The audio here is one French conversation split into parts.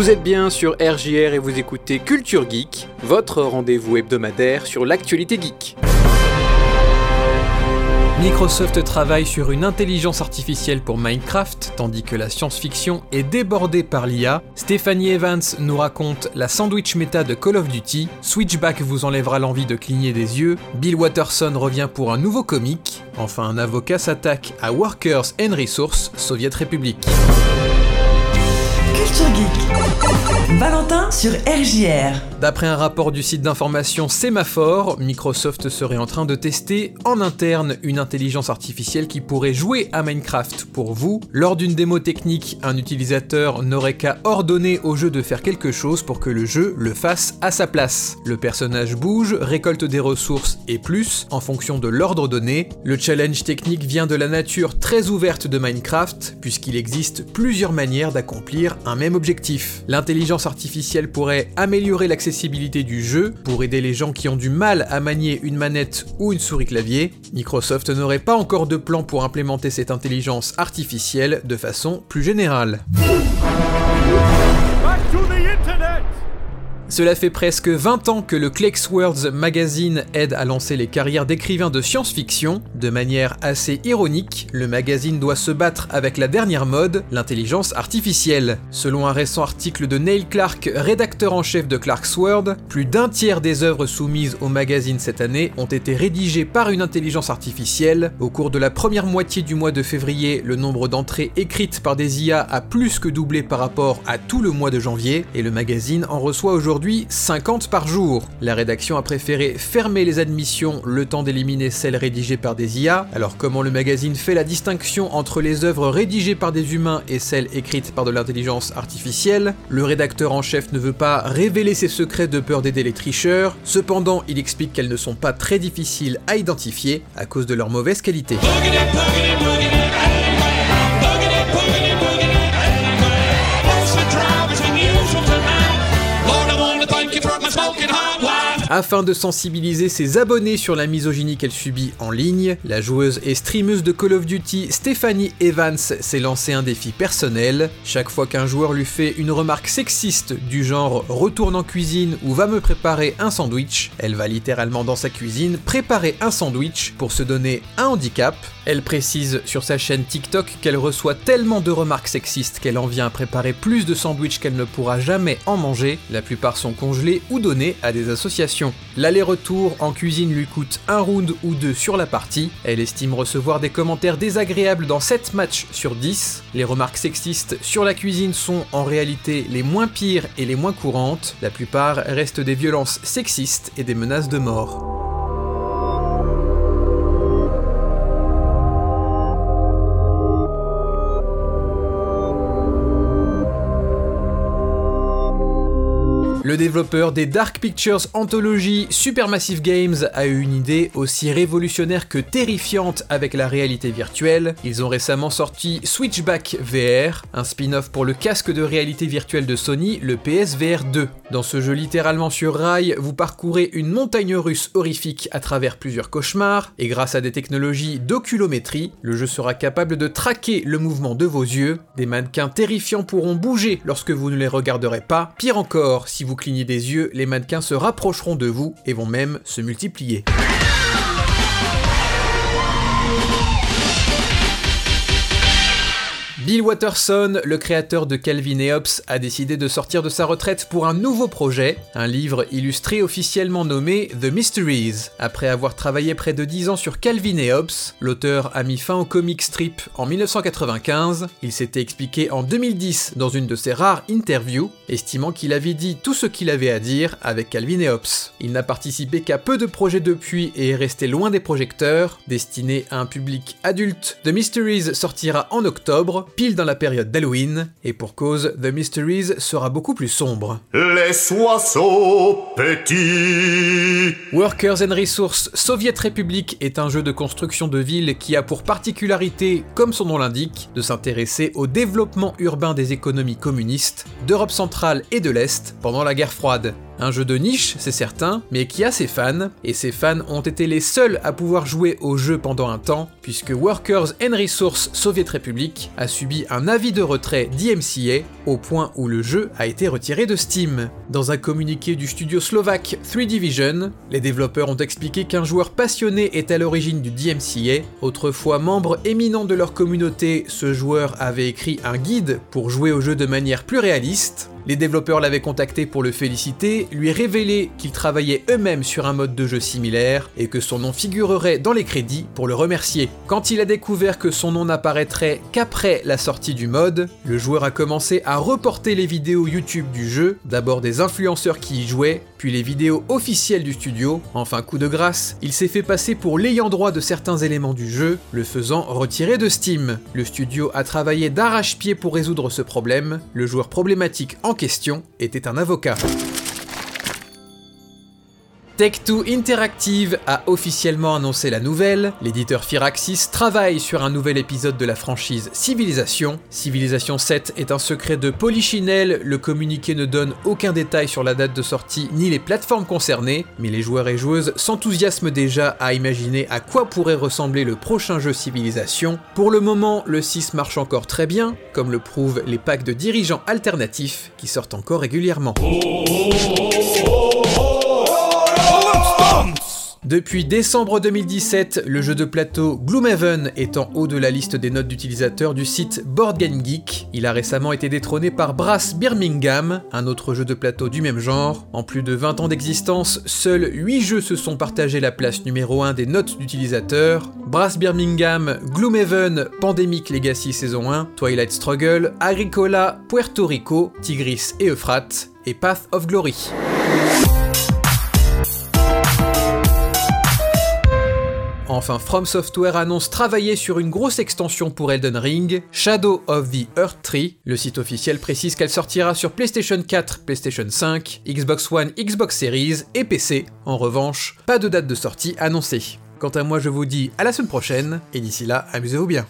Vous êtes bien sur RJR et vous écoutez Culture Geek, votre rendez-vous hebdomadaire sur l'actualité geek. Microsoft travaille sur une intelligence artificielle pour Minecraft, tandis que la science-fiction est débordée par l'IA. Stephanie Evans nous raconte la sandwich méta de Call of Duty. Switchback vous enlèvera l'envie de cligner des yeux. Bill Watterson revient pour un nouveau comic. Enfin, un avocat s'attaque à Workers and Resources, Soviet République. Valentin sur RJR. D'après un rapport du site d'information Semaphore, Microsoft serait en train de tester en interne une intelligence artificielle qui pourrait jouer à Minecraft pour vous. Lors d'une démo technique, un utilisateur n'aurait qu'à ordonner au jeu de faire quelque chose pour que le jeu le fasse à sa place. Le personnage bouge, récolte des ressources et plus en fonction de l'ordre donné. Le challenge technique vient de la nature très ouverte de Minecraft, puisqu'il existe plusieurs manières d'accomplir un même objectif. L'intelligence artificielle pourrait améliorer l'accessibilité du jeu pour aider les gens qui ont du mal à manier une manette ou une souris clavier. Microsoft n'aurait pas encore de plan pour implémenter cette intelligence artificielle de façon plus générale. Cela fait presque 20 ans que le Clex Worlds magazine aide à lancer les carrières d'écrivains de science-fiction. De manière assez ironique, le magazine doit se battre avec la dernière mode, l'intelligence artificielle. Selon un récent article de Neil Clark, rédacteur en chef de Clark's World, plus d'un tiers des œuvres soumises au magazine cette année ont été rédigées par une intelligence artificielle. Au cours de la première moitié du mois de février, le nombre d'entrées écrites par des IA a plus que doublé par rapport à tout le mois de janvier, et le magazine en reçoit aujourd'hui 50 par jour. La rédaction a préféré fermer les admissions le temps d'éliminer celles rédigées par des IA. Alors comment le magazine fait la distinction entre les œuvres rédigées par des humains et celles écrites par de l'intelligence artificielle? Le rédacteur en chef ne veut pas révéler ses secrets de peur d'aider les tricheurs. Cependant, il explique qu'elles ne sont pas très difficiles à identifier à cause de leur mauvaise qualité. Afin de sensibiliser ses abonnés sur la misogynie qu'elle subit en ligne, la joueuse et streameuse de Call of Duty Stephanie Evans s'est lancé un défi personnel. Chaque fois qu'un joueur lui fait une remarque sexiste du genre retourne en cuisine ou va me préparer un sandwich, elle va littéralement dans sa cuisine préparer un sandwich pour se donner un handicap. Elle précise sur sa chaîne TikTok qu'elle reçoit tellement de remarques sexistes qu'elle en vient à préparer plus de sandwichs qu'elle ne pourra jamais en manger. La plupart sont congelés ou donnés à des associations L'aller-retour en cuisine lui coûte un round ou deux sur la partie. Elle estime recevoir des commentaires désagréables dans 7 matchs sur 10. Les remarques sexistes sur la cuisine sont en réalité les moins pires et les moins courantes. La plupart restent des violences sexistes et des menaces de mort. Le développeur des Dark Pictures Anthology Supermassive Games a eu une idée aussi révolutionnaire que terrifiante avec la réalité virtuelle. Ils ont récemment sorti Switchback VR, un spin-off pour le casque de réalité virtuelle de Sony, le PSVR 2. Dans ce jeu littéralement sur rail, vous parcourez une montagne russe horrifique à travers plusieurs cauchemars, et grâce à des technologies d'oculométrie, le jeu sera capable de traquer le mouvement de vos yeux. Des mannequins terrifiants pourront bouger lorsque vous ne les regarderez pas. Pire encore, si vous clignez des yeux, les mannequins se rapprocheront de vous et vont même se multiplier. Bill Watterson, le créateur de Calvin et Hobbes, a décidé de sortir de sa retraite pour un nouveau projet, un livre illustré officiellement nommé The Mysteries. Après avoir travaillé près de 10 ans sur Calvin et Hobbes, l'auteur a mis fin au comic strip en 1995. Il s'était expliqué en 2010 dans une de ses rares interviews, estimant qu'il avait dit tout ce qu'il avait à dire avec Calvin et Hobbes. Il n'a participé qu'à peu de projets depuis et est resté loin des projecteurs. Destiné à un public adulte, The Mysteries sortira en octobre, pile dans la période d'Halloween, et pour cause, The Mysteries sera beaucoup plus sombre. Les oiseaux petits. Workers and Resources Soviet Republic est un jeu de construction de ville qui a pour particularité, comme son nom l'indique, de s'intéresser au développement urbain des économies communistes d'Europe centrale et de l'Est pendant la guerre froide. Un jeu de niche, c'est certain, mais qui a ses fans, et ses fans ont été les seuls à pouvoir jouer au jeu pendant un temps, puisque Workers and Resource Soviet Republic a subi un avis de retrait d'IMCA, au point où le jeu a été retiré de Steam. Dans un communiqué du studio slovaque 3 Division, les développeurs ont expliqué qu'un joueur passionné est à l'origine du DMCA. Autrefois membre éminent de leur communauté, ce joueur avait écrit un guide pour jouer au jeu de manière plus réaliste. Les développeurs l'avaient contacté pour le féliciter, lui révéler qu'ils travaillaient eux-mêmes sur un mode de jeu similaire et que son nom figurerait dans les crédits pour le remercier. Quand il a découvert que son nom n'apparaîtrait qu'après la sortie du mode, le joueur a commencé à reporter les vidéos YouTube du jeu, d'abord des influenceurs qui y jouaient, puis les vidéos officielles du studio. Enfin, coup de grâce, il s'est fait passer pour l'ayant droit de certains éléments du jeu, le faisant retirer de Steam. Le studio a travaillé d'arrache-pied pour résoudre ce problème. Le joueur problématique en question était un avocat. Tech2 Interactive a officiellement annoncé la nouvelle, l'éditeur Firaxis travaille sur un nouvel épisode de la franchise Civilization. Civilization 7 est un secret de Polichinelle, le communiqué ne donne aucun détail sur la date de sortie ni les plateformes concernées, mais les joueurs et joueuses s'enthousiasment déjà à imaginer à quoi pourrait ressembler le prochain jeu Civilization. Pour le moment, le 6 marche encore très bien, comme le prouvent les packs de dirigeants alternatifs qui sortent encore régulièrement. Depuis décembre 2017, le jeu de plateau Gloomhaven est en haut de la liste des notes d'utilisateurs du site Board Game Geek. Il a récemment été détrôné par Brass Birmingham, un autre jeu de plateau du même genre. En plus de 20 ans d'existence, seuls 8 jeux se sont partagés la place numéro 1 des notes d'utilisateurs. Brass Birmingham, Gloomhaven, Pandemic Legacy saison 1, Twilight Struggle, Agricola, Puerto Rico, Tigris et Euphrates, et Path of Glory. Enfin, From Software annonce travailler sur une grosse extension pour Elden Ring, Shadow of the Earth Tree. Le site officiel précise qu'elle sortira sur PlayStation 4, PlayStation 5, Xbox One, Xbox Series et PC. En revanche, pas de date de sortie annoncée. Quant à moi, je vous dis à la semaine prochaine, et d'ici là, amusez-vous bien.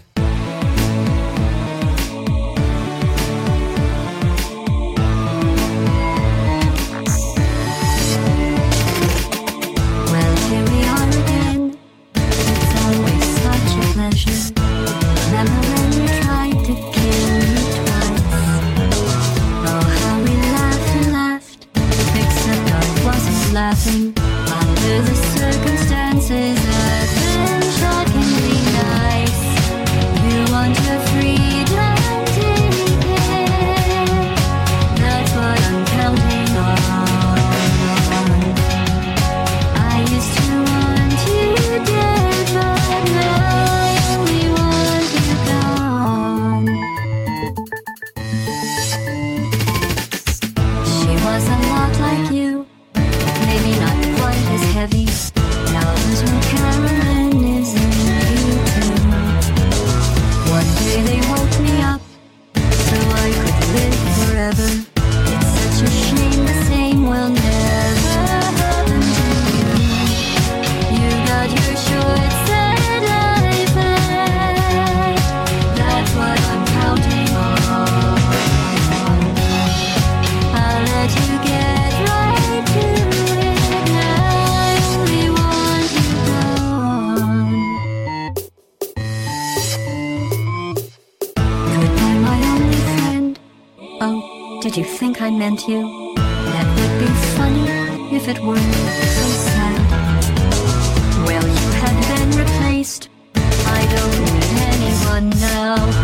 Oh, did you think I meant you? That would be funny if it were so sad. Well, you have been replaced. I don't need anyone now.